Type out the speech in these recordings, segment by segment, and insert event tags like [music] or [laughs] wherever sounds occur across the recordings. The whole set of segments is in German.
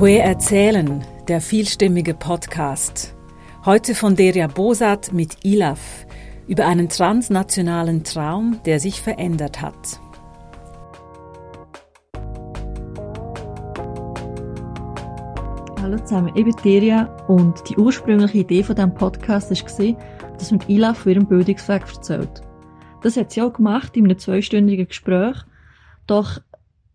Que erzählen, der vielstimmige Podcast. Heute von Deria Bosat mit Ilaf über einen transnationalen Traum, der sich verändert hat. Hallo zusammen, ich bin Deria und die ursprüngliche Idee von diesem Podcast war, dass man Ilaf von ihrem Bildungsweg erzählt. Das hat sie auch gemacht in einem zweistündigen Gespräch. Doch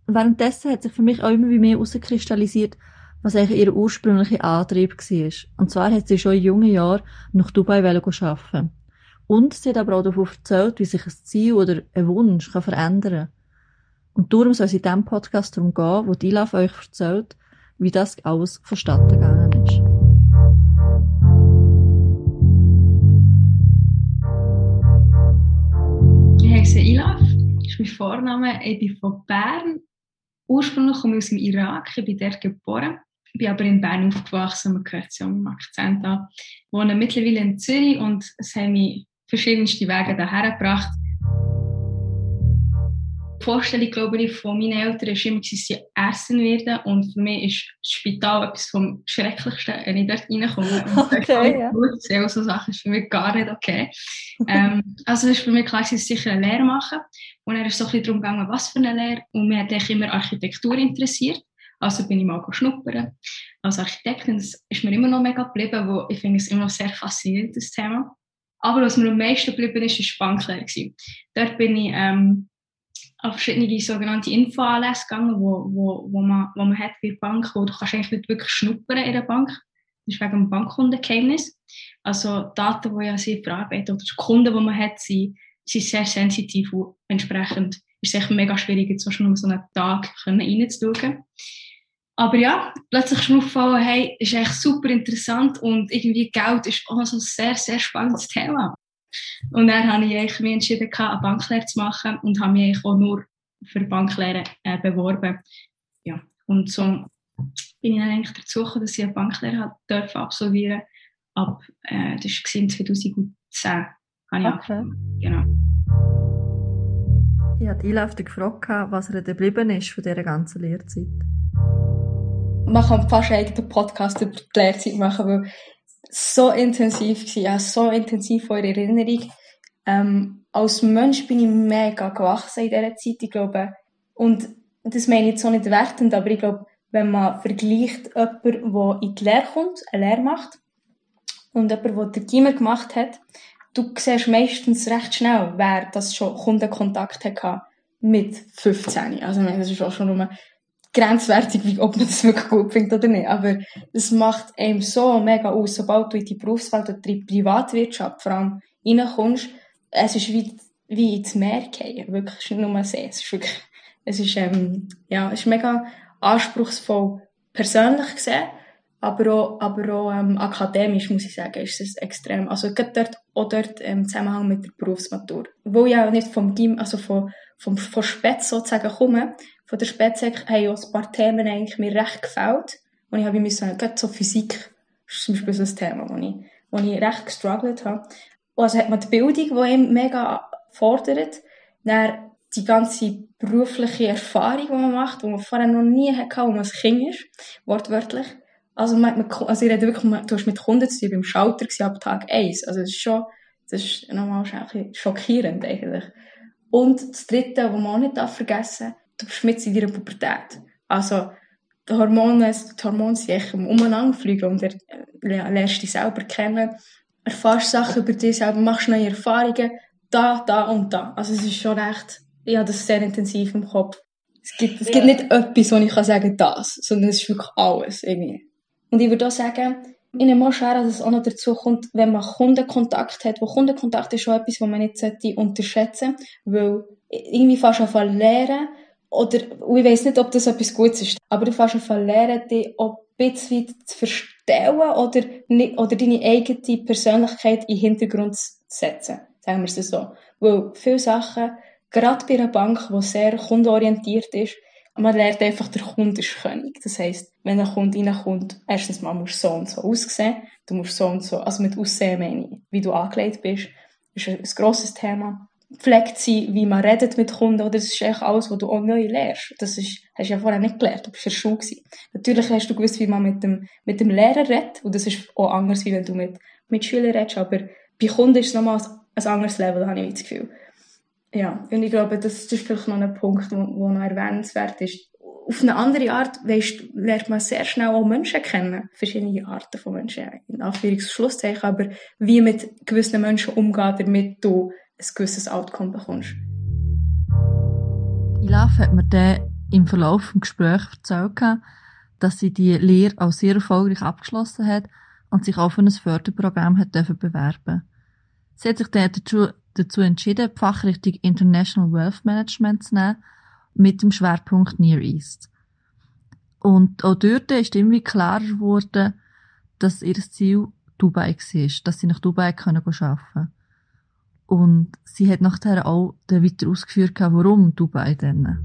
währenddessen hat sich für mich auch immer mehr herauskristallisiert, was eigentlich ihr ursprünglicher Antrieb war. Und zwar hat sie schon in jungen Jahren nach Dubai arbeiten Und sie hat aber auch davon erzählt, wie sich ein Ziel oder ein Wunsch kann verändern kann. Und darum soll es in diesem Podcast darum gehen, wo die Ilaf euch erzählt, wie das alles vonstatten gegangen ist. Ich heiße Ilaf, das ist mein Vorname. Ich bin von Bern. Ursprünglich komme ich aus dem Irak, ich bin dort geboren. Ich bin aber in Bern aufgewachsen, man hört es ja am Akzent an. Ich wohne mittlerweile in Zürich und es haben mich verschiedenste Wege daher gebracht. Die Vorstellung, glaube ich, von meinen Eltern war immer, dass sie essen werden. Und für mich ist das Spital etwas vom Schrecklichsten, wenn ich dort reinkomme. [laughs] Okay, ja. Gut, so Sachen ist für mich gar nicht okay. ähm, also es ist für mich klar, dass ich sicher eine Lehre machen. Und dann ist es so ein bisschen darum gegangen, was für eine Lehre. Und mir hat eigentlich immer Architektur interessiert. Also bin ich mal schnuppern als Architektin. Das ist mir immer noch mega geblieben, wo ich finde es immer noch sehr faszinierend, das Thema. Aber was mir am meisten geblieben ist, ist Banklehre. Dort bin ich ähm, auf verschiedene sogenannte Infoanlässe gegangen, wo, wo, wo, man, wo man hat bei der Bank, wo du kannst eigentlich nicht wirklich schnuppern in der Bank. Das ist wegen dem Bankkundengeheimnis. Also Daten, die ja sie verarbeiten oder die Kunden, die man hat, sind, sind sehr sensitiv und entsprechend ist es echt mega schwierig, jetzt schon um so einen Tag reinzuschauen. Aber ja, plötzlich ist mir aufgefallen, hey, ist echt super interessant und irgendwie Geld ist auch so ein sehr, sehr spannendes Thema. Und dann habe ich mich entschieden, eine Banklehre zu machen und habe mich auch nur für Banklehre äh, beworben. Ja, und so bin ich dann eigentlich dazu gekommen, dass ich eine Banklehre durfte absolvieren ab, äh, das war in 2010. Habe ich okay. Genau. Ich habe Ila auf gefragt, was er geblieben ist von dieser ganzen Lehrzeit. Man kann fast einen Podcast über die Lehrzeit machen, weil so intensiv war, ja, so intensiv eure Erinnerung. Ähm, als Mensch bin ich mega gewachsen in dieser Zeit, ich glaube. Und das meine ich jetzt so nicht wertend, aber ich glaube, wenn man vergleicht jemanden, der in die Lehre kommt, eine Lehre macht, und jemand, der den Gimmer gemacht hat, du siehst meistens recht schnell, wer das schon Kundenkontakt hatte mit 15. Also, ich meine, das ist auch schon nur grenzwertig, wie, ob man das wirklich gut findet oder nicht. Aber es macht einem so mega aus, sobald du in die Berufswelt oder die Privatwirtschaft vor allem reinkommst. Es ist wie, wie ins Meer gehen. Wirklich, es ist nur See. Es ist wirklich, es ist, ähm, ja, es ist mega anspruchsvoll persönlich gesehen, aber auch, aber auch ähm, akademisch, muss ich sagen, ist es extrem. Also gerade dort, auch dort im ähm, Zusammenhang mit der Berufsmatur. Wo ich auch nicht vom Gym, also von, vom, von Spätz sozusagen komme, von der Spätsek haben auch ein paar Themen eigentlich mir recht gefällt. Und ich habe müssen, gerade so Physik, ist zum Beispiel so ein Thema, wo ich, wo ich recht gestruggelt habe. Und also hat man die Bildung, die ihm mega fordert, dann die ganze berufliche Erfahrung, die man macht, die man vorher noch nie hatte, wo man ein Kind ist, wortwörtlich. Also, man, also ich rede wirklich, du hast mit Kunden zu tun, beim Schalter ab Tag 1. Also, das ist schon, das ist nochmal schockierend eigentlich. Und das Dritte, was man auch nicht vergessen darf, du bist mit in deiner Pubertät. Also, die Hormone, die Hormone sind echt umeinander fliegen und du lernst dich selber kennen, erfährst Sachen über dich selber, machst neue Erfahrungen, da, da und da. Also es ist schon recht, ich habe das sehr intensiv im Kopf. Es gibt, es ja. gibt nicht etwas, wo ich kann sagen das, sondern es ist wirklich alles irgendwie. Und ich würde auch sagen, in einem schwer, dass es auch noch dazu kommt, wenn man Kundenkontakt hat. Wo Kundenkontakt ist schon etwas, was man nicht unterschätzen sollte, weil irgendwie fast auf lernen, oder, ich weiß nicht, ob das etwas Gutes ist, aber du fährst einfach lernen, dich auch ein bisschen zu verstellen oder, oder deine eigene Persönlichkeit in den Hintergrund zu setzen. Sagen wir es so. Weil viele Sachen, gerade bei einer Bank, die sehr kundenorientiert ist, man lernt einfach, der Kunde ist König. Das heisst, wenn ein Kunde reinkommt, erstens mal musst du so und so aussehen, du musst so und so, also mit Aussehen meine ich, wie du angelegt bist, ist ein grosses Thema pflegt sein, wie man redet mit Kunden, oder das ist eigentlich alles, was du auch neu lernst. Das ist, hast du ja vorher nicht gelernt, du bist in der Schule gewesen. Natürlich hast du gewusst, wie man mit dem, mit dem Lehrer redet, und das ist auch anders, wie wenn du mit, mit Schülern redest, aber bei Kunden ist es nochmal ein anderes Level, habe ich das Gefühl. Ja, und ich glaube, das, ist vielleicht noch ein Punkt, der noch erwähnenswert ist. Auf eine andere Art weißt, lernt man sehr schnell auch Menschen kennen. Verschiedene Arten von Menschen, in Anführungs- Schlusszeichen, aber wie mit gewissen Menschen umgehen, damit du ein gewisses Outcome bekommst. Ilaf hat mir dann im Verlauf des Gesprächs erzählt, dass sie die Lehre auch sehr erfolgreich abgeschlossen hat und sich auch für ein Förderprogramm hat bewerben Sie hat sich dann dazu, dazu entschieden, die Fachrichtung International Wealth Management zu nehmen, mit dem Schwerpunkt Near East. Und auch dort ist irgendwie klarer geworden, dass ihr Ziel Dubai war, dass sie nach Dubai arbeiten können. Und sie hat nachher auch weiter ausgeführt, warum Dubai denn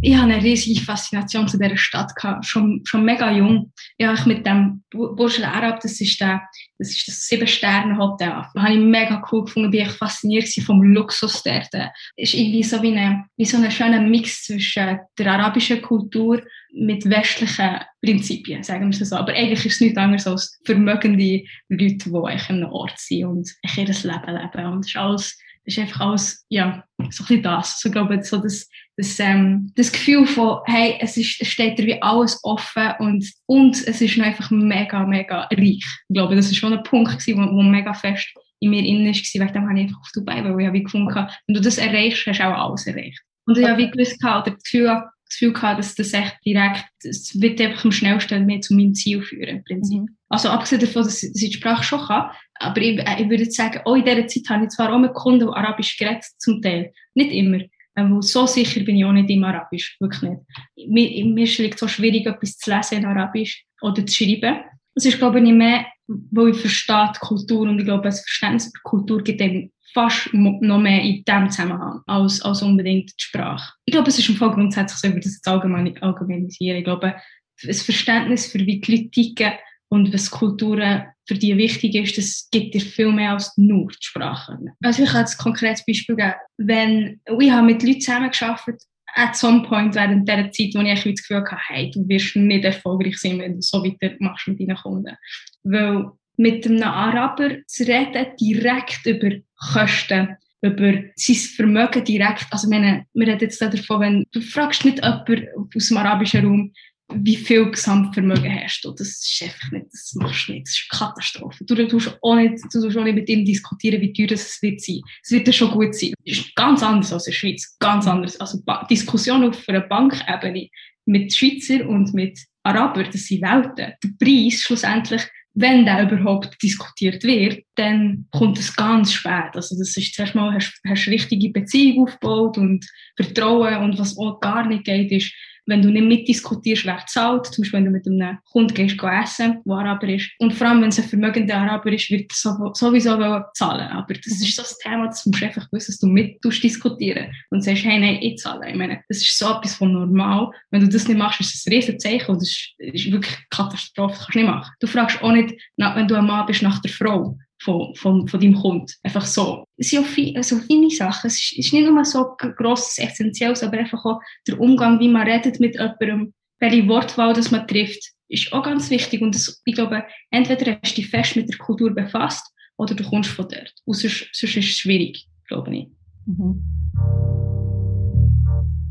ich habe eine riesige Faszination zu dieser Stadt gehabt, schon, schon mega jung. Ja, ich mit dem Burj Al Arab, das ist der, das ist das Sieben-Sterne-Hotel. Habe ich mega cool gefunden, bin ich fasziniert vom Luxus dort. Es ist irgendwie so wie, eine, wie so ein schöner Mix zwischen der arabischen Kultur mit westlichen Prinzipien, sagen wir es so. Aber eigentlich ist es nichts anderes als vermögende Leute, die an einem Ort sind und ihr Leben leben. Und es ist alles, ist einfach alles, ja, so ein bisschen das. So, ich glaube, so das, das, ähm, das Gefühl von, hey, es, ist, es steht dir wie alles offen und, und es ist noch einfach mega, mega reich. Ich glaube, das war schon ein Punkt, gewesen, wo, wo mega fest in mir innen war, wegen dem habe ich einfach auf Dubai, weil ich habe gefunden habe, wenn du das erreichst, hast du auch alles erreicht. Und ich habe wie gewusst, oder das Gefühl, das Gefühl gehabt, dass das echt direkt, es wird einfach am schnellsten mehr zu meinem Ziel führen, im Prinzip. Mhm. Also abgesehen davon, dass ich die Sprache schon kann, aber ich, ich würde sagen, auch in dieser Zeit habe ich zwar auch mit Kunden, die Arabisch geredet, zum Teil. Nicht immer. Ähm, so sicher bin ich auch nicht im Arabisch, wirklich nicht. Mir, mir ist es so schwierig, etwas zu lesen in Arabisch oder zu schreiben. Das ist, glaube ich, mehr, weil ich verstehe die Kultur und ich glaube, das Verständnis für Kultur gibt eben fast noch mehr in diesem Zusammenhang als, als unbedingt die Sprache. Ich glaube, es ist im Fall grundsätzlich so, würde das jetzt allgemein, allgemeinisieren. Ich glaube, das Verständnis für wie die Leute ticken und was Kulturen für die wichtig ist, das gibt dir viel mehr als nur die Sprache. Also ich kann jetzt ein konkretes Beispiel geben. Wenn, ich habe mit Leuten zusammengearbeitet, at some point während dieser Zeit, wo ich das Gefühl hatte, hey, du wirst nicht erfolgreich sein, wenn du so weitermachst mit deinen Kunden. Weil mit einem Araber zu reden, direkt über Kosten, über sein Vermögen direkt, also wir reden jetzt davon, wenn du fragst nicht jemanden aus dem arabischen Raum, wie viel Gesamtvermögen hast du. Das ist einfach nicht, das machst du nicht. Das ist eine Katastrophe. Du tust auch nicht, du auch nicht mit ihm diskutieren, wie teuer es wird sein. Es wird ja schon gut sein. Das ist ganz anders als in der Schweiz. Ganz anders. Also, Diskussion auf einer Bankebene mit Schweizer und mit Araber, das sind Welten. Der Preis schlussendlich, wenn der überhaupt diskutiert wird, dann kommt es ganz spät. Also das ist zuerst mal, hast, hast richtige Beziehung aufgebaut und Vertrauen und was auch gar nicht geht, ist, wenn du nicht mitdiskutierst, wer zahlt, zum Beispiel wenn du mit einem Kunden gehst, essen, der Araber ist. Und vor allem, wenn es ein vermögender Araber ist, wird er sowieso zahlen. Aber das mhm. ist so das Thema, das musst du einfach wissen, dass du mit diskutieren und sagst, hey, nein, ich zahle. Ich meine, das ist so etwas von normal. Wenn du das nicht machst, ist das ein Riesenzeichen und das ist, ist wirklich Katastrophe. Das kannst du nicht machen. Du fragst auch nicht, wenn du ein Mann bist, nach der Frau von, von, von deinem Kunden. Einfach so. Es sind auch viel, also feine Sachen. Es ist, ist nicht nur so grosses, essentielles, aber einfach auch der Umgang, wie man redet mit jemandem, welche Wortwahl das man trifft, ist auch ganz wichtig. Und das, ich glaube, entweder hast du dich fest mit der Kultur befasst oder du kommst von dort. Und sonst, sonst ist es schwierig, glaube ich. Mhm.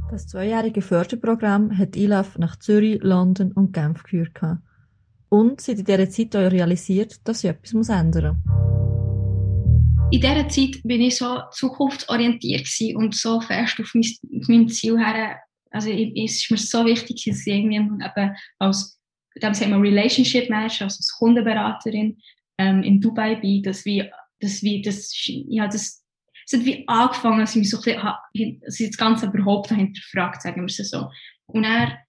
Das zweijährige Förderprogramm hat ILAF nach Zürich, London und Genf geführt. Und sie in dieser Zeit auch realisiert, dass sie etwas ändern muss. In dieser Zeit bin ich so zukunftsorientiert und so fest auf mein, auf mein Ziel her. Also es ist mir so wichtig, dass ich irgendwie als dem sagen wir Relationship Manager, also als Kundenberaterin ähm, in Dubai bin, dass wir, dass wir das, ja, das, es hat wie angefangen, dass ich mich so ein bisschen, das Ganze überhaupt hinterfragt, sagen wir es so. Und er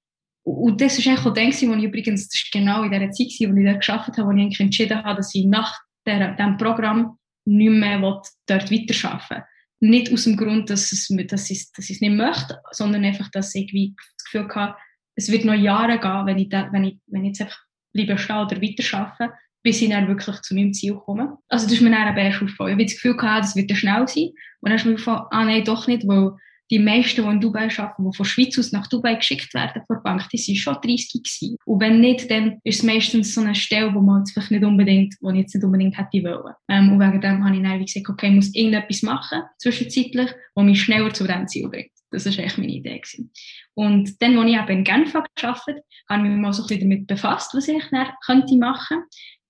und das war eigentlich auch der, wo ich übrigens, das ist genau in dieser Zeit, wo ich dort gearbeitet habe, wo ich eigentlich entschieden habe, dass ich nach der, diesem Programm nicht mehr dort weiterarbeiten will. Nicht aus dem Grund, dass, es, dass, ich, dass ich es nicht möchte, sondern einfach, dass ich irgendwie das Gefühl habe, es wird noch Jahre gehen, wenn ich, da, wenn ich, wenn ich jetzt einfach bleibe stehen oder weiterarbeite, bis ich dann wirklich zu meinem Ziel komme. Also das ist mir dann erst aufgefallen. Ich habe das Gefühl gehabt, das wird schnell sein. Und dann ist mir aufgefallen, ah nein, doch nicht, weil die meisten, die in Dubai arbeiten, die von Schweiz aus nach Dubai geschickt werden von der Bank, die sind schon 30 gewesen. Und wenn nicht, dann ist es meistens so eine Stelle, wo man jetzt vielleicht nicht unbedingt, wo ich jetzt nicht unbedingt hätte wollen. Ähm, und wegen dem habe ich dann gesagt, okay, ich muss irgendetwas machen, zwischenzeitlich, was mich schneller zu diesem Ziel bringt. Das war echt meine Idee. Gewesen. Und dann, als ich eben in Genf gearbeitet habe, habe ich mich mal so ein bisschen damit befasst, was ich dann könnte machen.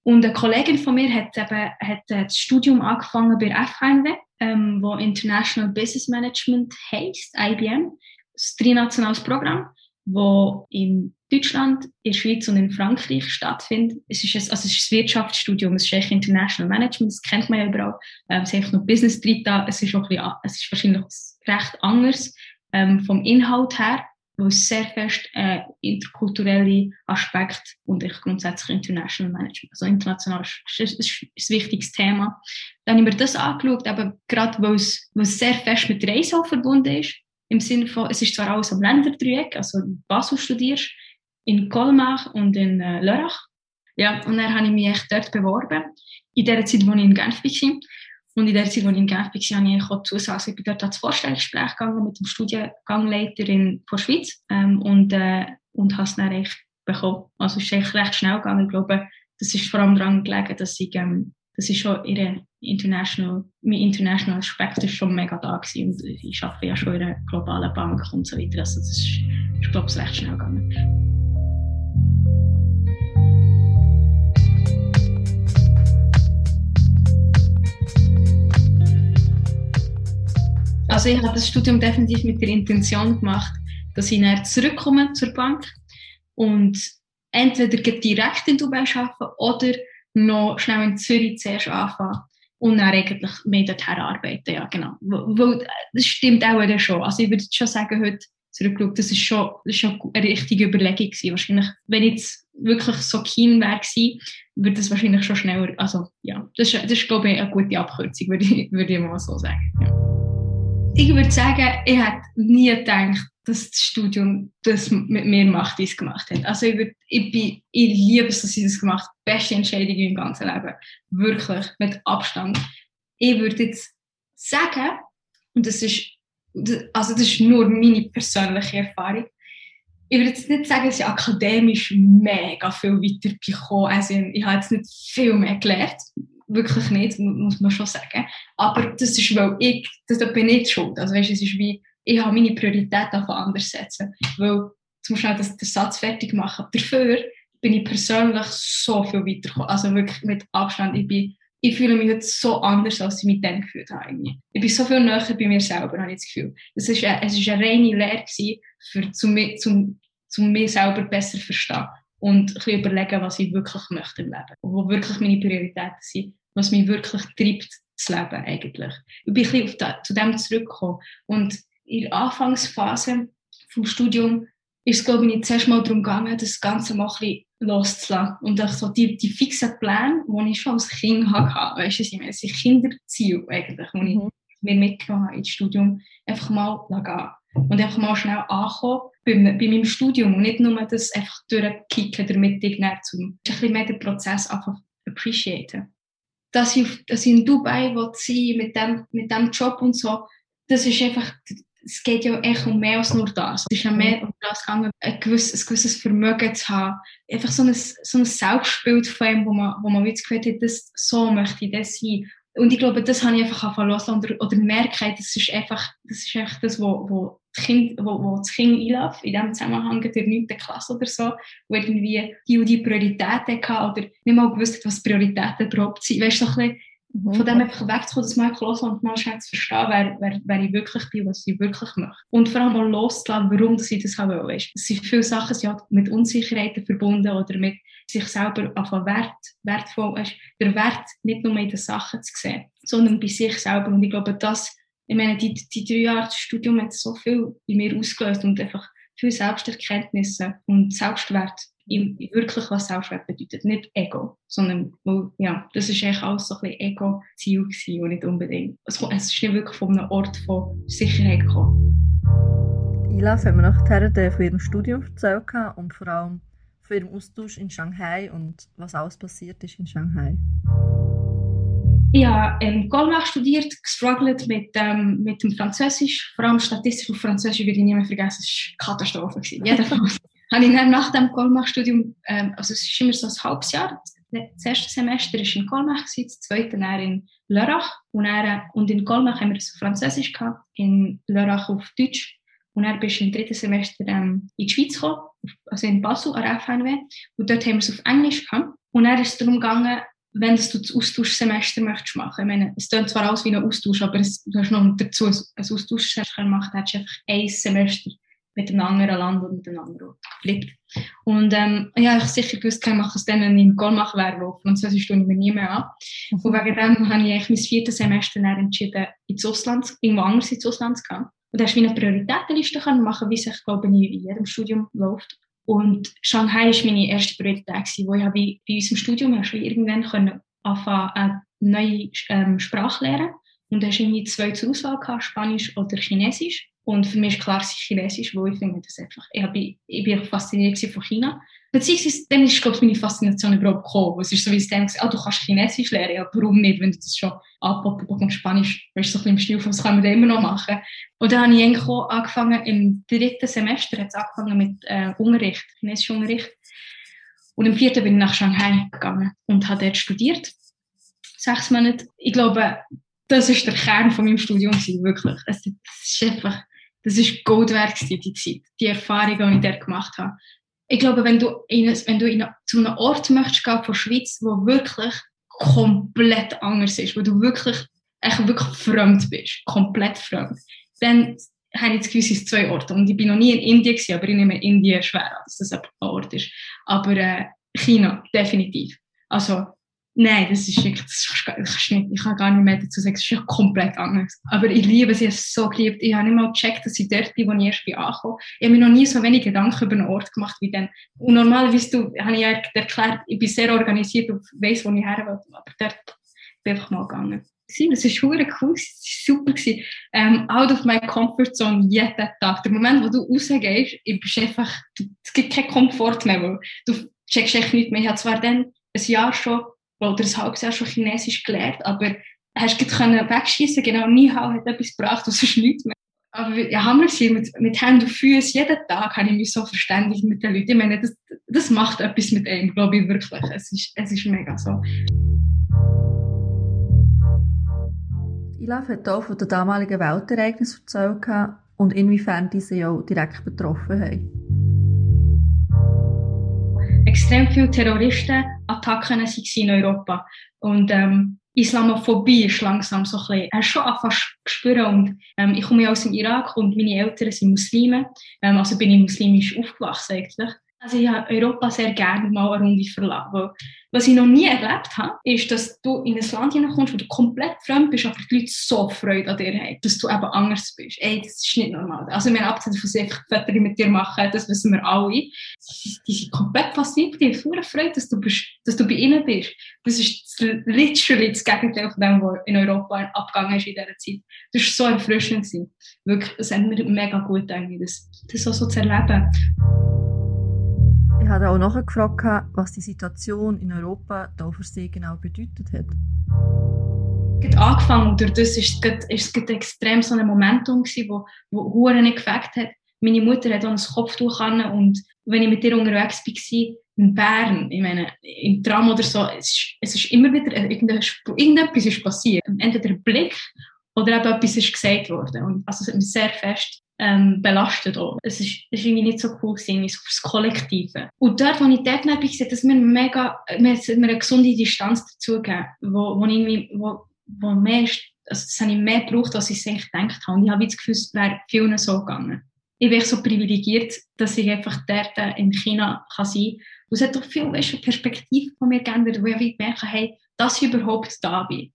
Und eine Kollegin von mir hat eben hat das Studium angefangen bei FHNW, ähm, wo International Business Management heisst, IBM. Das trinationales Programm, wo in Deutschland, in der Schweiz und in Frankreich stattfindet. Es ist ein, also es ist ein Wirtschaftsstudium, es ist eigentlich International Management, das kennt man ja überall. Ähm, es ist einfach noch Business drin da. Es ist auch ein bisschen, es ist wahrscheinlich recht anders ähm, vom Inhalt her, wo es sehr fest äh, interkulturelle Aspekt und ich grundsätzlich International Management, also international ist, ist, ist, ein wichtiges Thema. Dann habe ich mir das angeschaut, aber gerade weil es, weil es sehr fest mit Reisen verbunden ist, im Sinne von, es ist zwar alles am Länderdreieck, also in Basel studierst, in Colmar und in äh, Lörrach. Ja, und dann habe ich mich echt dort beworben, in der Zeit, wo ich in Genf war. Und in der Zeit, als ich in Genf war, habe ich auch zusagen, ich bin dort ans Vorstellungsgespräch gegangen mit dem Studiengangleiter in der Schweiz ähm, und, äh, und habe es dann echt bekommen. Also es ist echt recht schnell gegangen. Ich glaube, das ist vor allem daran gelegen, dass ich, ähm, das ist schon ihre international, mein international Aspekt ist schon mega da gewesen und ich arbeite ja schon in einer globalen Bank und so weiter. Also das ist, ich glaube, es recht schnell gegangen. Also ich habe das Studium definitiv mit der Intention gemacht, dass ich dann zurückkomme zur Bank und entweder direkt in Dubai arbeite oder noch schnell in Zürich zuerst anfangen und dann eigentlich mehr dorthin arbeiten. Ja, genau. Weil, das stimmt auch schon. Also ich würde schon sagen, heute zurückgeschaut, das ist schon, das ist schon eine richtige Überlegung gewesen. Wahrscheinlich, wenn ich jetzt wirklich so keen wäre gewesen, würde das wahrscheinlich schon schneller, also ja, das ist, das ist glaube ich eine gute Abkürzung, würde ich, würde ich mal so sagen. Ja ich würde sagen, ich hätte nie gedacht, dass das Studium das mit mir macht, wie es gemacht hat. Also ich, würd, ich, bin, ich liebe es, dass ich das gemacht habe. Beste Entscheidung im ganzen Leben. Wirklich, mit Abstand. Ich würde jetzt sagen, und das ist, also das ist nur meine persönliche Erfahrung, ich würde jetzt nicht sagen, dass ich akademisch mega viel weiter bin Also ich habe jetzt nicht viel mehr gelernt wirklich nicht, muss man schon sagen. Aber das ist, weil ich, das, da bin ich schuld. Also weißt, es ist wie, ich habe meine Priorität einfach anders setzen. Weil, zum schnell das, den Satz fertig machen. Dafür bin ich persönlich so viel weitergekommen. Also wirklich mit Abstand. Ich, bin, ich fühle mich heute so anders, als ich mich dann gefühlt habe. Irgendwie. Ich bin so viel näher bei mir selber, habe ich das Gefühl. Es es ist eine reine Lehre für, zum, zum, zum mich selber besser verstehen und ein bisschen überlegen, was ich wirklich möchte im Leben. Wo wirklich meine Prioritäten sind was mich wirklich treibt, das Leben eigentlich. Ich bin ein bisschen zu dem zurückgekommen. Und in der Anfangsphase vom Studium ist es, glaube ich, zuerst mal darum gegangen, das Ganze mal ein bisschen loszulassen. Und auch so die, die fixen Pläne, die ich schon als Kind hatte, weißt du, ich meine, sind Kinderziele eigentlich, die mhm. ich mir mitgenommen habe ins Studium, einfach mal gehen. Und einfach mal schnell ankommen bei, bei meinem Studium und nicht nur das einfach durchkicken, damit ich nicht zum, ein bisschen mehr den Prozess einfach appreciaten dass ich, dass ich in Dubai sein mit dem, mit dem Job und so, das ist einfach, es geht ja echt um mehr als nur das. Es ist ja mehr um das gegangen, ein gewisses, ein gewisses Vermögen zu haben. Einfach so ein, so ein Selbstbild von einem, wo man, wo man das Gefühl hat, das, so möchte ich das sein. Und ich glaube, das habe ich einfach verlassen oder, oder merke, das ist einfach, das ist einfach das, wo, wo das Kind, wo, wo das Kind einläuft, in diesem Zusammenhang in der 9. Klasse oder so, wo irgendwie die und die Prioritäten hatte oder nicht mal gewusst was Prioritäten überhaupt sind. Weißt du, so ein bisschen mhm. von dem einfach wegzukommen, das mal hören und mal schnell zu verstehen, wer, wer, wer ich wirklich bin, was ich wirklich möchte. Und vor allem mal loszulassen, warum dass ich das habe. Weißt. Es sind viele Sachen sind halt mit Unsicherheiten verbunden oder mit sich selber einfach wert, wertvoll, weißt, der Wert nicht nur in den Sachen zu sehen, sondern bei sich selber. Und ich glaube, das ich meine, die, die drei Jahre Studium hat so viel in mir ausgelöst und einfach viel Selbsterkenntnisse und Selbstwert, wirklich was Selbstwert bedeutet. Nicht Ego, sondern, ja, das ist eigentlich alles so ein bisschen Ego-Ziel gewesen und nicht unbedingt. Es, es ist nicht wirklich von einem Ort von Sicherheit gekommen. Ilaf hat mir nachher von ihrem Studium erzählt und vor allem von Ihrem Austausch in Shanghai und was alles passiert ist in Shanghai. Ich habe in Colmar studiert, gestruggelt mit, ähm, mit dem Französisch, vor allem Statistik auf Französisch würde ich nie mehr vergessen, es war eine Katastrophe. Jedenfalls [laughs] habe ich dann nach dem Colmar-Studium, ähm, also es ist immer so ein halbes Jahr, das erste Semester war in Colmar, das zweite dann in Lörrach und, dann, und in Colmar haben wir es auf Französisch gehabt, in Lörrach auf Deutsch. Und dann bist du im dritten Semester ähm, in die Schweiz gekommen, also in Basel, an der FNW und dort haben wir es auf Englisch gehabt. Und dann ist es darum gegangen, wenn du das Austauschsemester möchtest machen. Ich meine, es klingt zwar alles wie ein Austausch, aber es, du hast noch dazu ein Austauschsemester gemacht, hast du einfach ein Semester mit einem anderen Land und mit einem anderen Ort geflippt. Und ähm, ja, ich sicher gewusst, ich mache es dann in Golmach wäre, wo Französisch tue ich mir nie mehr an. Mhm. Und wegen dem habe ich mein viertes Semester dann entschieden, ins Ausland, irgendwo anders ins Ausland zu gehen. Und da hast du eine Prioritätenliste machen, wie es, ich glaube, in jedem Studium läuft. Und Shanghai war meine erste Priorität, wo ich bei, bei unserem Studium hast du irgendwann können anfangen, eine neue ähm, Sprache lernen. Und da hast du irgendwie zwei zur Auswahl gehabt, Spanisch oder Chinesisch. Und für mich ist klar, es ist Chinesisch, wo ich finde das einfach, ich, bin, ich bin fasziniert von China. Beziehungsweise, dann ist, glaube ich, meine Faszination überhaupt gekommen. Es ist so, wie ich denke, ah, du kannst Chinesisch lernen, ja, warum nicht, wenn du das schon angeboten bekommst, Spanisch, weißt du, so ein bisschen was kann man da immer noch machen? Und dann habe ich eigentlich angefangen, im dritten Semester hat es angefangen mit äh, Unterricht, Chinesisch Unterricht. Und im vierten bin ich nach Shanghai gegangen und habe dort studiert. Sechs Monate. Ich glaube, das ist der Kern von meinem Studium, wirklich. Es, es ist einfach, das ist Gold wert die Zeit, die Erfahrungen, die ich dort gemacht habe. Ich glaube, wenn du, in, wenn du in, zu einem Ort möchtest gehen von Schweiz, wo wirklich komplett anders ist, wo du wirklich, echt wirklich fremd bist, komplett fremd, dann habe ich das Gefühl, es zwei Orte. Und ich bin noch nie in Indien gewesen, aber ich nehme Indien schwer an, dass das ein Ort ist. Aber äh, China, definitiv. Also, Nein, das ist wirklich, das kannst ich kann gar nicht mehr dazu sagen, es ist ja komplett anders. Aber ich liebe ich es so geliebt. Ich habe nicht mal gecheckt, dass ich dort bin, wo ich erst bin angekommen. Ich habe mir noch nie so wenig Gedanken über einen Ort gemacht wie dann. Und normalerweise, du, habe ich ja erklärt, ich bin sehr organisiert und weiss, wo ich her will. Aber dort bin ich einfach mal gegangen. Das war cool, es war super. Ähm, out of my comfort zone jeden Tag. Der Moment, wo du rausgehst, bist einfach, es gibt keinen Komfort mehr, du checkst echt nichts mehr. Ich habe zwar dann ein Jahr schon oder ein halbes Jahr schon Chinesisch gelernt, aber hast du wegschießen genau, nie hat etwas gebracht, das ist nichts mehr. Aber ja, haben wir sie mit, mit Händen und Füßen, jeden Tag habe ich mich so verständigt mit den Leuten. Ich meine, das, das macht etwas mit einem, glaube ich wirklich. Es ist, es ist mega so. Ilaf hat auch von den damaligen Weltereignissen erzählt und inwiefern diese auch direkt betroffen haben extrem viele Terroristenattacken in Europa. Und ähm, Islamophobie ist langsam so ein bisschen, hast schon angefangen zu spüren. Und ähm, ich komme ja aus dem Irak und meine Eltern sind Muslime. Ähm, also bin ich muslimisch aufgewachsen eigentlich. Also ich habe Europa sehr gerne mal eine Runde verlassen. Was ich noch nie erlebt habe, ist, dass du in ein Land hineinkommst, wo du komplett fremd bist, aber die Leute so Freude an dir haben, dass du eben anders bist. Ey, das ist nicht normal. Also wir abgesehen davon, dass einfach Fotos mit dir machen, das wissen wir alle. Die sind komplett passiv, die haben voller Freude, dass du, bist, dass du bei ihnen bist. Das ist literally das Gegenteil von dem, was in Europa abgegangen ist in dieser Zeit. Das war so erfrischend. Wirklich, das hat mir mega gut eigentlich, das, das so zu erleben. Ich habe auch nachgefragt, was die Situation in Europa da für Sie genau bedeutet hat. Gerade angefangen, durch das ist es extrem so ein Momentum gewesen, wo, wo nicht gefällt hat. Meine Mutter hat auch ein Kopftuch an und wenn ich mit ihr unterwegs war, in Bern, ich meine, im Tram oder so, es ist, es ist immer wieder, irgendetwas ist passiert. Entweder ein Blick oder eben etwas ist gesagt worden. Und also es hat mich sehr fest ähm, belastet auch. Es ist, ist irgendwie nicht so cool gewesen, so fürs Kollektive. Und dort, wo ich dort habe, gesehen, dass wir mega, wir, wir eine gesunde Distanz dazu geben, wo, wo irgendwie, wo, wo mehr, also das habe ich mehr gebraucht, als ich es eigentlich gedacht habe. Und ich habe das Gefühl, es wäre vielen so gegangen. Ich bin so privilegiert, dass ich einfach dort in China kann sein kann. Und es hat doch viel weißt, Perspektive von mir geändert, wo ich merke, hey, dass ich überhaupt da bin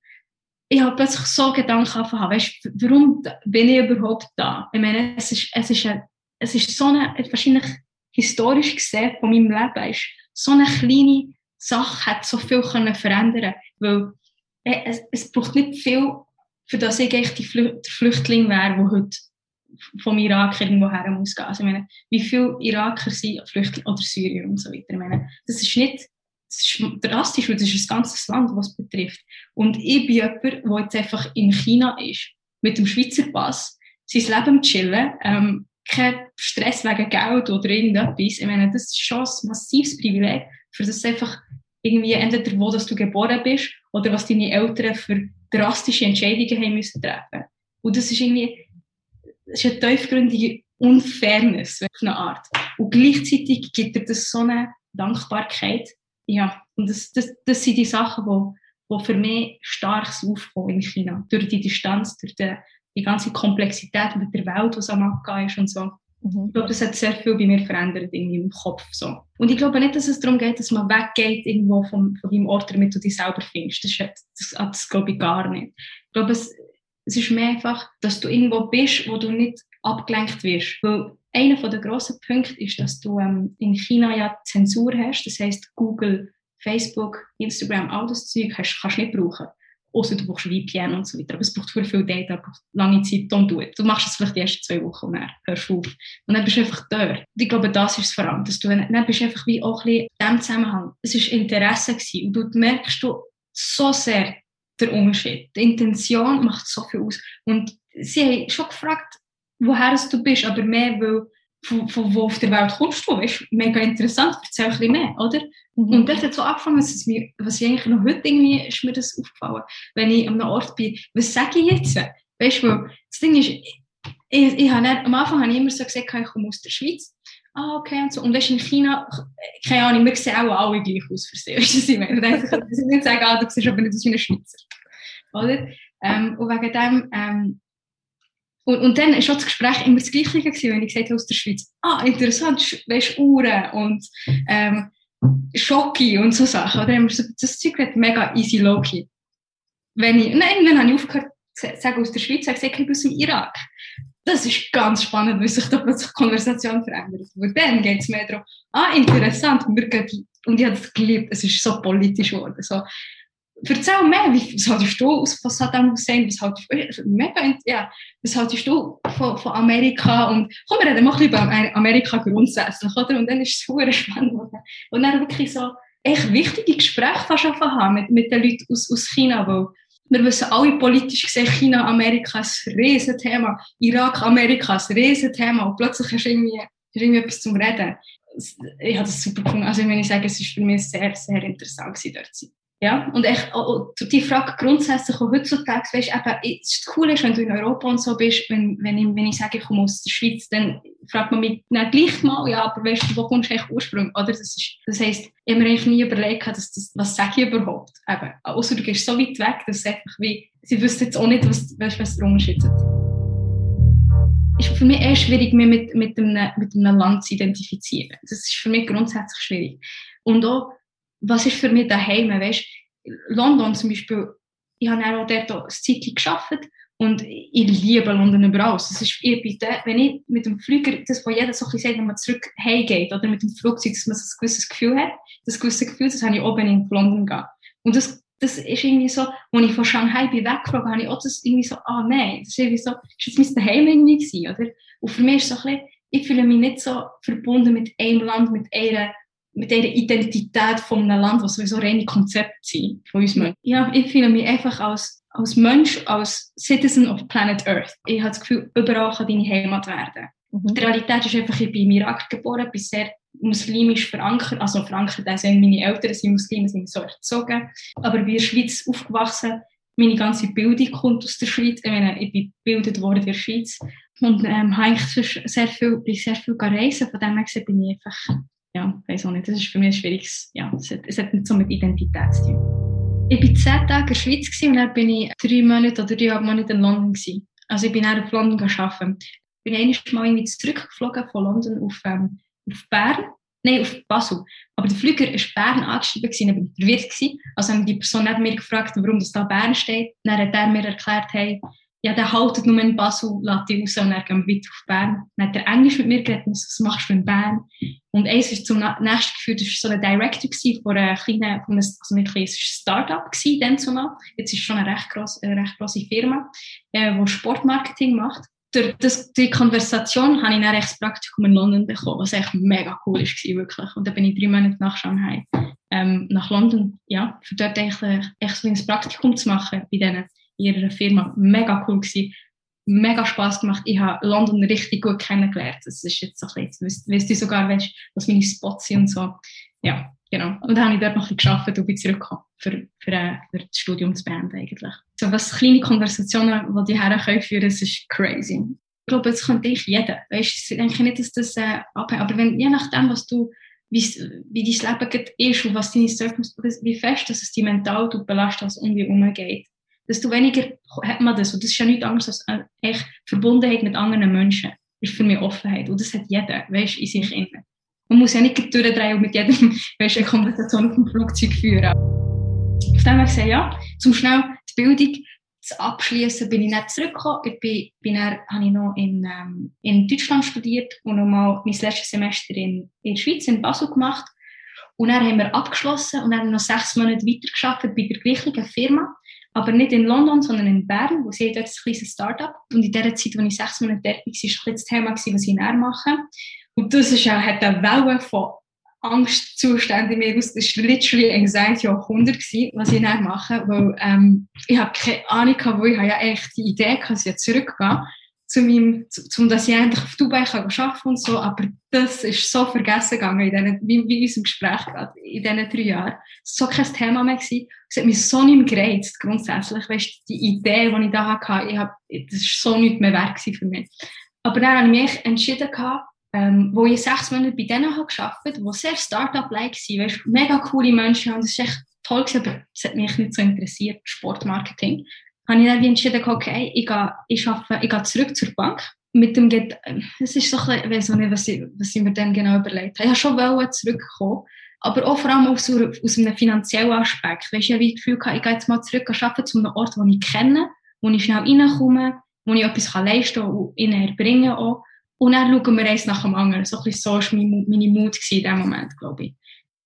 ich habe plötzlich so Gedanken angefangen, weißt, warum bin ich überhaupt da? Ich meine, es ist, es ist, eine, es ist so eine, wahrscheinlich historisch gesehen von meinem Leben, ist so eine kleine Sache hat so viel können verändern weil äh, es, es braucht nicht viel, für das ich eigentlich die Flü der Flüchtling wäre, der heute vom Irak irgendwo her muss gehen. Also ich meine, wie viele Iraker sind Flüchtlinge oder Syrier und so weiter. Ich meine, das ist nicht drastisch, weil das ist ein ganzes Land, was betrifft. Und ich bin jemand, der jetzt einfach in China ist, mit dem Schweizer Pass, sein Leben chillen, ähm, kein Stress wegen Geld oder irgendetwas. Ich meine, das ist schon ein massives Privileg, für das einfach irgendwie entweder wo dass du geboren bist oder was deine Eltern für drastische Entscheidungen haben müssen treffen. Und das ist irgendwie, das ist eine tiefgründige Unfairness auf eine Art. Und gleichzeitig gibt dir das so eine Dankbarkeit. Ja, und das, das, das sind die Sachen, die wo für mich starkes Aufkommen in China. Durch die Distanz, durch die, die ganze Komplexität mit der Welt, was am Abgehen ist und so. Mhm. Ich glaube, das hat sehr viel bei mir verändert irgendwie im Kopf. So. Und ich glaube nicht, dass es darum geht, dass man weggeht irgendwo von, von deinem Ort, damit du dich selber findest. Das, das, das, das glaube ich gar nicht. Ich glaube, es, es ist mehr einfach, dass du irgendwo bist, wo du nicht abgelenkt wirst. Weil einer der grossen Punkte ist, dass du ähm, in China ja Zensur hast. Das heißt, Google, Facebook, Instagram, all das Zeug hast, kannst du nicht brauchen. Außer du brauchst VPN und so weiter. Aber es braucht für viel Data, braucht lange Zeit, don't do it. Du machst es vielleicht die ersten zwei Wochen und dann hörst du auf. Und dann bist du einfach dort. Ich glaube, das ist es vor allem, dass du, dann bist du einfach wie auch ein bisschen in diesem Zusammenhang. Es war Interesse gewesen. Und du merkst du so sehr den Unterschied. Die Intention macht so viel aus. Und sie haben schon gefragt, woher du bist, aber mehr, weil von, von wo auf der Welt kommst du, ist mega interessant, erzähl ein bisschen mehr, oder? Mhm. Und das hat so angefangen, was, mir, was ich eigentlich noch heute irgendwie ist mir das aufgefallen, wenn ich an einem Ort bin, was sage ich jetzt? Weißt du, das Ding ist, ich, ich, ich habe nicht, am Anfang habe ich immer so gesagt, ich komme aus der Schweiz. Ah, okay, und so. Und weißt, in China, keine Ahnung, wir sehen auch alle gleich aus. [laughs] Weißt du, was ich meine? Ich kann nicht sagen, ah, du siehst aber nicht aus wie ein Schweizer. Oder? Ähm, und wegen dem, ähm, und, und dann war das Gespräch immer das Gleiche, gewesen, wenn ich gesagt habe, aus der Schweiz, ah, interessant, weißt Uhren und ähm, Schocki und so Sachen. Oder wir so, das Zeug wird mega easy low-key. Wenn ich, nein, dann habe ich aufgehört zu sagen, aus der Schweiz, gesagt, ich bin aus dem Irak. Das ist ganz spannend, wie sich da plötzlich die Konversation verändert. Und dann geht es mehr darum, ah, interessant, wir gehen, und ich habe das geliebt, es ist so politisch geworden. So, erzähl mehr, wie, was haltest du aus von Saddam Hussein, was haltest du, ja, was du von, von Amerika und komm, wir reden mal ein bisschen über Amerika grundsätzlich, oder? Und dann ist es super spannend Und dann wirklich so echt wichtige Gespräche fast haben mit, mit den Leuten aus, aus China, weil wir wissen alle politisch gesehen, China, Amerika ist ein Riesenthema, Irak, Amerika ist ein Riesenthema und plötzlich hast du irgendwie, hast irgendwie etwas zum Reden. Ich habe das super gefunden. Also, wenn ich sage, es war für mich sehr, sehr interessant dort zu sein. Ja, und echt, oh, die Frage grundsätzlich auch heutzutage, weißt, eben, das Coole ist, wenn du in Europa und so bist, wenn, wenn, ich, wenn ich sage, ich komme aus der Schweiz, dann fragt man mich dann gleich mal, ja, aber weißt du, wo kommst du eigentlich ursprünglich, oder? Das, ist, das heisst, ich habe mir eigentlich nie überlegt, dass das, was sage ich überhaupt, eben, außer du gehst so weit weg, dass es einfach wie, sie wüssten jetzt auch nicht, was, weißt, was der Unterschied ist. ist für mich eher schwierig, mich mit, mit, einem, mit einem Land zu identifizieren. Das ist für mich grundsätzlich schwierig. Und auch, was ist für mich daheim, weißt London zum Beispiel, ich habe auch dort ein Zeitchen gearbeitet und ich liebe London überall. Das ist, ich bin wenn ich mit dem Flüger, das, was jeder so ein bisschen sagt, wenn man zurück heimgeht oder mit dem Flugzeug, dass man so ein gewisses Gefühl hat, das gewisse Gefühl, das habe ich oben in London gehabt. Und das, das ist irgendwie so, als ich von Shanghai bin weggeflogen, habe ich auch das irgendwie so, ah nein, das ist irgendwie so, ist jetzt mein Daheim irgendwie gewesen, oder? Und für mich ist es so ein bisschen, ich fühle mich nicht so verbunden mit einem Land, mit einer mit dieser Identität von einem Land, was sowieso reine Konzepte sind von uns Menschen. Ja, ich fühle mich einfach als, als Mensch, als Citizen of Planet Earth. Ich habe das Gefühl, überall kann deine Heimat werden. Mhm. Die Realität ist einfach, ich bin im Irak geboren, bin sehr muslimisch verankert, also verankert, also meine Eltern sind Muslime, sind so erzogen, aber ich bin in der Schweiz aufgewachsen, meine ganze Bildung kommt aus der Schweiz, ich, meine, ich bin gebildet worden in der Schweiz und ähm, habe eigentlich sehr viel, bin sehr viel reisen, von dem her bin ich einfach ja, weiß auch nicht, das ist für mich ein schwieriges, ja, es hat, es hat nicht so mit Identität zu tun. Ich war zehn Tage in der Schweiz und dann bin ich drei Monate oder dreieinhalb Monate in London gewesen. Also ich bin dann auf London arbeiten. Ich bin einiges Mal irgendwie zurückgeflogen von London auf, ähm, auf Bern, nein, auf Basel. Aber der Flüger war Bern angeschrieben, gewesen, dann bin ich verwirrt Also haben die Person neben mir gefragt, warum das da Bern steht. Dann hat er mir erklärt, hey, ja, der haltet nur in Basel, lässt die raus und dann gehen wir weiter auf Bern. Dann hat er Englisch mit mir geredet, was machst du in Bern? Und eins ist zum nächsten geführt, das war so ein Director von einer kleinen, von einer, also nicht klein, es war ein Start-up gewesen, dann zumal. Jetzt ist es schon eine recht grosse, eine recht grosse Firma, äh, die Sportmarketing macht. durch das, die Konversation habe ich dann echt das Praktikum in London bekommen, was echt mega cool war, wirklich. Und dann bin ich drei Monate nach Shanghai ähm, nach London, ja, für dort eigentlich echt so ein Praktikum zu machen bei denen, in ihrer Firma. Mega cool gewesen. Mega Spaß gemacht. Ich habe London richtig gut kennengelernt. Das ist jetzt so ein bisschen, weißt du sogar, weißt, was meine Spots sind und so. Ja, genau. Und dann habe ich dort noch ein bisschen gearbeitet und bin zurückgekommen, für, für, äh, für das Studium zu beenden eigentlich. So, was kleine Konversationen, die die Herren können das ist crazy. Ich glaube, das könnte ich jeder. Weißt, ich denke nicht, dass das äh, abhängt. Aber wenn, je nachdem, was du wie dein Leben ist und was deine Circumstances, wie fest dass es dich mental belastet, als um dich umgeht. Desto weniger hat man das. Und das ist ja nichts anderes als eine echt Verbundenheit mit anderen Menschen. Das ist für mich Offenheit. Und das hat jeder, weißt in sich innen. Man muss ja nicht durchdrehen und mit jedem, [laughs] weißt eine Konversation auf dem Flugzeug führen. Auf dem her gesehen, ja, zum schnell die Bildung zu abschließen, bin ich nicht zurückgekommen. Ich bin, bin dann, habe ich noch in, ähm, in Deutschland studiert und nochmal mein letztes Semester in, in der Schweiz, in Basel gemacht. Und dann haben wir abgeschlossen und dann noch sechs Monate weitergearbeitet bei der gleichen Firma. Aber nicht in London, sondern in Bern, wo sie dort ein kleines Start-up. Und in der Zeit, als ich sechs Monate dort war, war das Thema, was ich näher mache. Und das ist, hat eine Welle von Angstzustände in mir aus. Das war literally Anxiety auch 100 gewesen, was ich dann mache, weil ähm, ich habe keine Ahnung wo ich habe ja echt die Idee gehabt, dass ich zurückgehe, zu meinem, zu, zum, dass ich endlich auf Dubai kann arbeiten und so, aber das ist so vergessen gegangen in diesen, wie, wie in unserem Gespräch gerade, in diesen drei Jahren. Es war so kein Thema mehr gewesen. Es hat mich so nicht mehr gereizt, grundsätzlich. Weißt, die Idee, die ich da hatte, ich hab, das war so nicht mehr wert für mich. Aber dann habe ich mich entschieden gehabt, ähm, wo ich sechs Monate bei denen habe gearbeitet, die sehr Startup-like waren, weißt, mega coole Menschen und das ist echt toll gewesen, aber es hat mich nicht so interessiert, Sportmarketing. Habe ich dann entschieden, okay, ich gehe, ich arbeite, ich gehe zurück zur Bank. Mit dem geht, es ist so ein bisschen, ich weiß nicht, was ich, was ich mir dann genau überlegt habe. Ich wollte schon zurückkommen, aber auch vor allem aus, aus einem finanziellen Aspekt. Weißt, ich das Gefühl, ich gehe jetzt mal zurück arbeiten zu einem Ort, den ich kenne, wo ich schnell reinkomme, wo ich etwas leisten kann und ihnen erbringen auch. Und dann schauen wir eins nach dem anderen. So ein bisschen so war meine, meine Mut in dem Moment, glaube ich.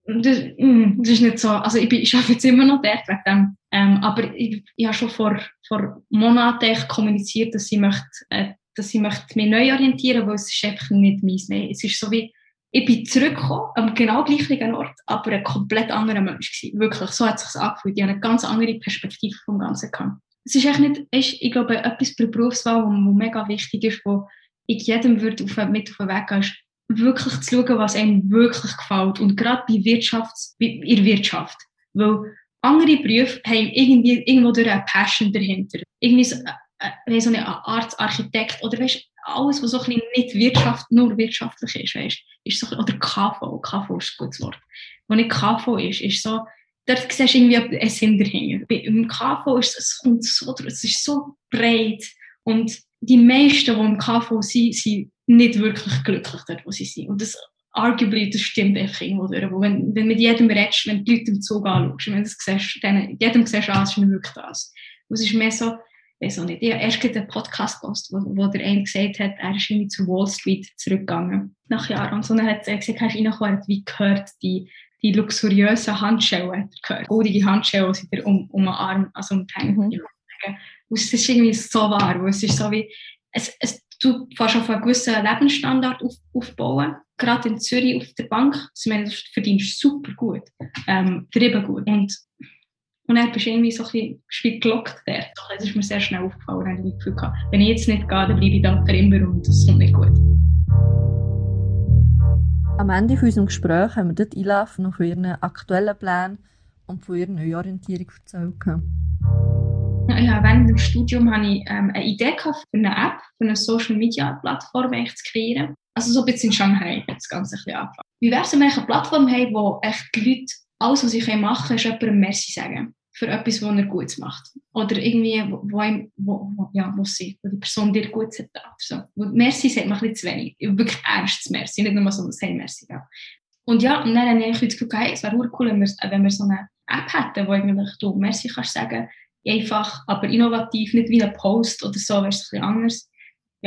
Das, mm, das, ist nicht so, also ich, bin, ich arbeite jetzt immer noch dort wegen dem. Ähm, aber ich, ich habe schon vor, vor Monaten kommuniziert, dass ich möchte, äh, dass ich möchte mich neu orientieren, weil es ist einfach nicht meins mehr. Es ist so wie, ich bin zurückgekommen, am genau gleichen Ort, aber ein komplett anderer Mensch gewesen. Wirklich, so hat es sich angefühlt. Ich habe eine ganz andere Perspektive vom Ganzen gehabt. Es ist echt nicht, ist, ich glaube, etwas bei Berufswahl, was mega wichtig ist, wo ich jedem würde auf, mit auf den Weg gehen, ist wirklich zu schauen, was einem wirklich gefällt. Und gerade bei Wirtschaft, in der Wirtschaft. Weil andere Berufe haben irgendwie, irgendwo durch eine Passion dahinter. Irgendwie so, äh, äh so eine Art Architekt oder weißt, alles, was so ein bisschen nicht Wirtschaft, nur wirtschaftlich ist, weißt, ist so, oder KV, KV ist ein gutes Wort. Wo nicht KV ist, ist so, dort siehst du irgendwie einen Sinn dahinter. Im KV ist es, kommt so, es ist so breit und die meisten, die im KV sind, sind nicht wirklich glücklich dort, wo sie sind. Und das arguably, das stimmt einfach irgendwo durch. Wenn, wenn mit jedem redest, wenn du die Leute im Zug anschaust, wenn du das siehst, dann, jedem siehst ah, es ist nicht wirklich das. Und es ist mehr so, weiß auch nicht, ich habe erst einen Podcast gehört, wo, wo der eine gesagt hat, er ist irgendwie zu Wall Street zurückgegangen, nach Jahren. Und so dann hat er gesagt, hast du reingekommen, wie gehört die, die luxuriösen Handschellen, gehört, goldige Handschellen, die dir um, um den Arm, also um die Hände mhm. Und es ist irgendwie so wahr, es ist so wie, es, es, du fährst auf einen gewissen Lebensstandard auf, aufbauen. Gerade in Zürich auf der Bank, meine, du verdienst super gut, ähm, trieben gut. Und, und dann bist du irgendwie so ein bisschen, gelockt der. Das ist mir sehr schnell aufgefallen, habe ich das Gefühl gehabt. Wenn ich jetzt nicht gehe, dann bleibe ich da für immer und das kommt nicht gut. Am Ende von unserem Gespräch haben wir dort Einlauf noch von ihren aktuellen Plänen und von ihrer Neuorientierung erzählt. Ja, während dem Studium hatte ich ähm, eine Idee für eine App, für eine Social-Media-Plattform zu kreieren. Also so ein bisschen in Shanghai hat das Ganze ein bisschen angefangen. Wie wäre es, wenn wir eine Plattform haben, wo echt die Leute, alles, was sie machen können, ist jemandem Merci sagen. Für etwas, was er gut macht. Oder irgendwie, wo, wo, wo, wo ja, wo sie, wo die Person dir gut sagt. So. Merci sagt man ein bisschen zu wenig. Wirklich ernstes Merci, nicht nur so ein Hey Merci. Ja. Und ja, und dann habe ich das Gefühl, hey, es wäre cool, wenn wir, wenn wir so eine App hätten, wo eigentlich du Merci kannst sagen einfach, aber innovativ, nicht wie ein Post oder so, wäre es ein bisschen anders.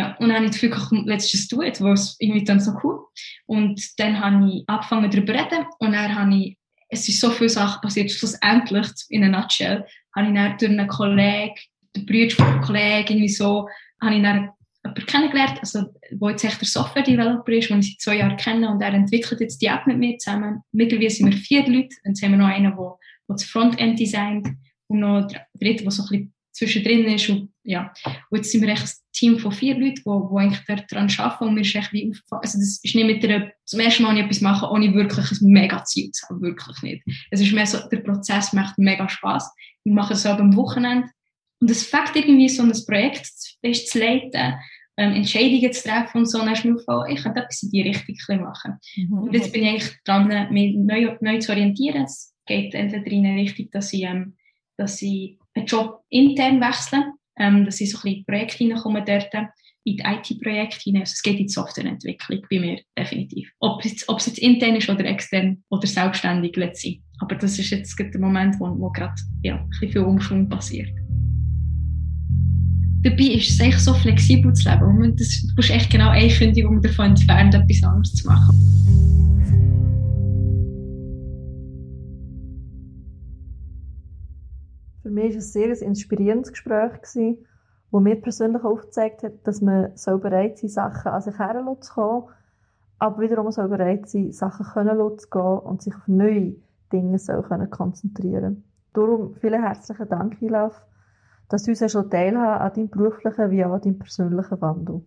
Ja, und habe ich das Gefühl, komm, let's just do it, weil es irgendwie dann so cool. Und dann habe ich angefangen darüber zu reden. Und dann habe ich, es ist so viele Sachen passiert, schlussendlich, in einer Nutshell, habe ich dann durch einen Kollegen, den Bruder von einem Kollegen, irgendwie so, habe ich dann jemanden kennengelernt, also, wo jetzt echt der Software-Developer ist, den ich seit zwei Jahren kenne. Und er entwickelt jetzt die App mit mir zusammen. Mittlerweile sind wir vier Leute, jetzt haben wir noch einen, der, der das Frontend designt. Und noch der dritte, der so ein bisschen zwischendrin ist und ja. Und jetzt sind wir echt ein Team von vier Leuten, wo, wo eigentlich daran arbeiten und mir ist echt wie also das ist nicht mit der, zum ersten Mal etwas machen, ohne wirklich ein mega Ziel zu haben, wirklich nicht. Es ist mehr so, der Prozess macht mega Spaß. Wir machen es auch am Wochenende und es fängt irgendwie so ein Projekt zu, zu leiten, ähm, Entscheidungen zu treffen und so, dann ist mir aufgefallen, ich könnte etwas in die Richtung machen. Mhm. Und jetzt bin ich eigentlich dran, mich neu, neu zu orientieren. Es geht entweder in eine Richtung, dass ich, ähm, dass ich einen Job intern wechsle, ähm, dass ich so ein bisschen Projekte hineinkomme dort, in die IT-Projekte hinein. Also es geht in die Softwareentwicklung bei mir definitiv. Ob es, ob es jetzt intern ist oder extern oder selbstständig, letztlich. Aber das ist jetzt der Moment, wo, wo gerade ja, ein bisschen viel Umschwung passiert dabei ist es echt so flexibel zu leben. Und das, du bist echt genau eine Kündigung davon entfernt, etwas anderes zu machen. Für mich war es ein sehr inspirierendes Gespräch, das mir persönlich aufgezeigt hat, dass man so bereit sein Sachen an sich heranzukommen, aber wiederum so bereit sein, Sachen können zu gehen und sich auf neue Dinge so können konzentrieren Darum vielen herzlichen Dank, Ilaf, dass du uns schon teilhaben an deinem beruflichen wie auch an deinem persönlichen Wandel.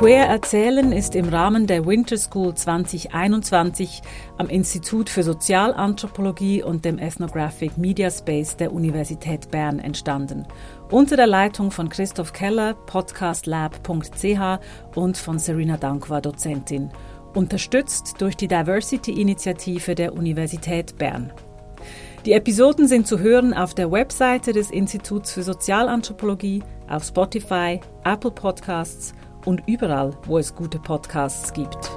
Queer Erzählen ist im Rahmen der Winter School 2021 am Institut für Sozialanthropologie und dem Ethnographic Media Space der Universität Bern entstanden. Unter der Leitung von Christoph Keller, podcastlab.ch und von Serena Dankwa, Dozentin unterstützt durch die Diversity-Initiative der Universität Bern. Die Episoden sind zu hören auf der Webseite des Instituts für Sozialanthropologie, auf Spotify, Apple Podcasts und überall, wo es gute Podcasts gibt.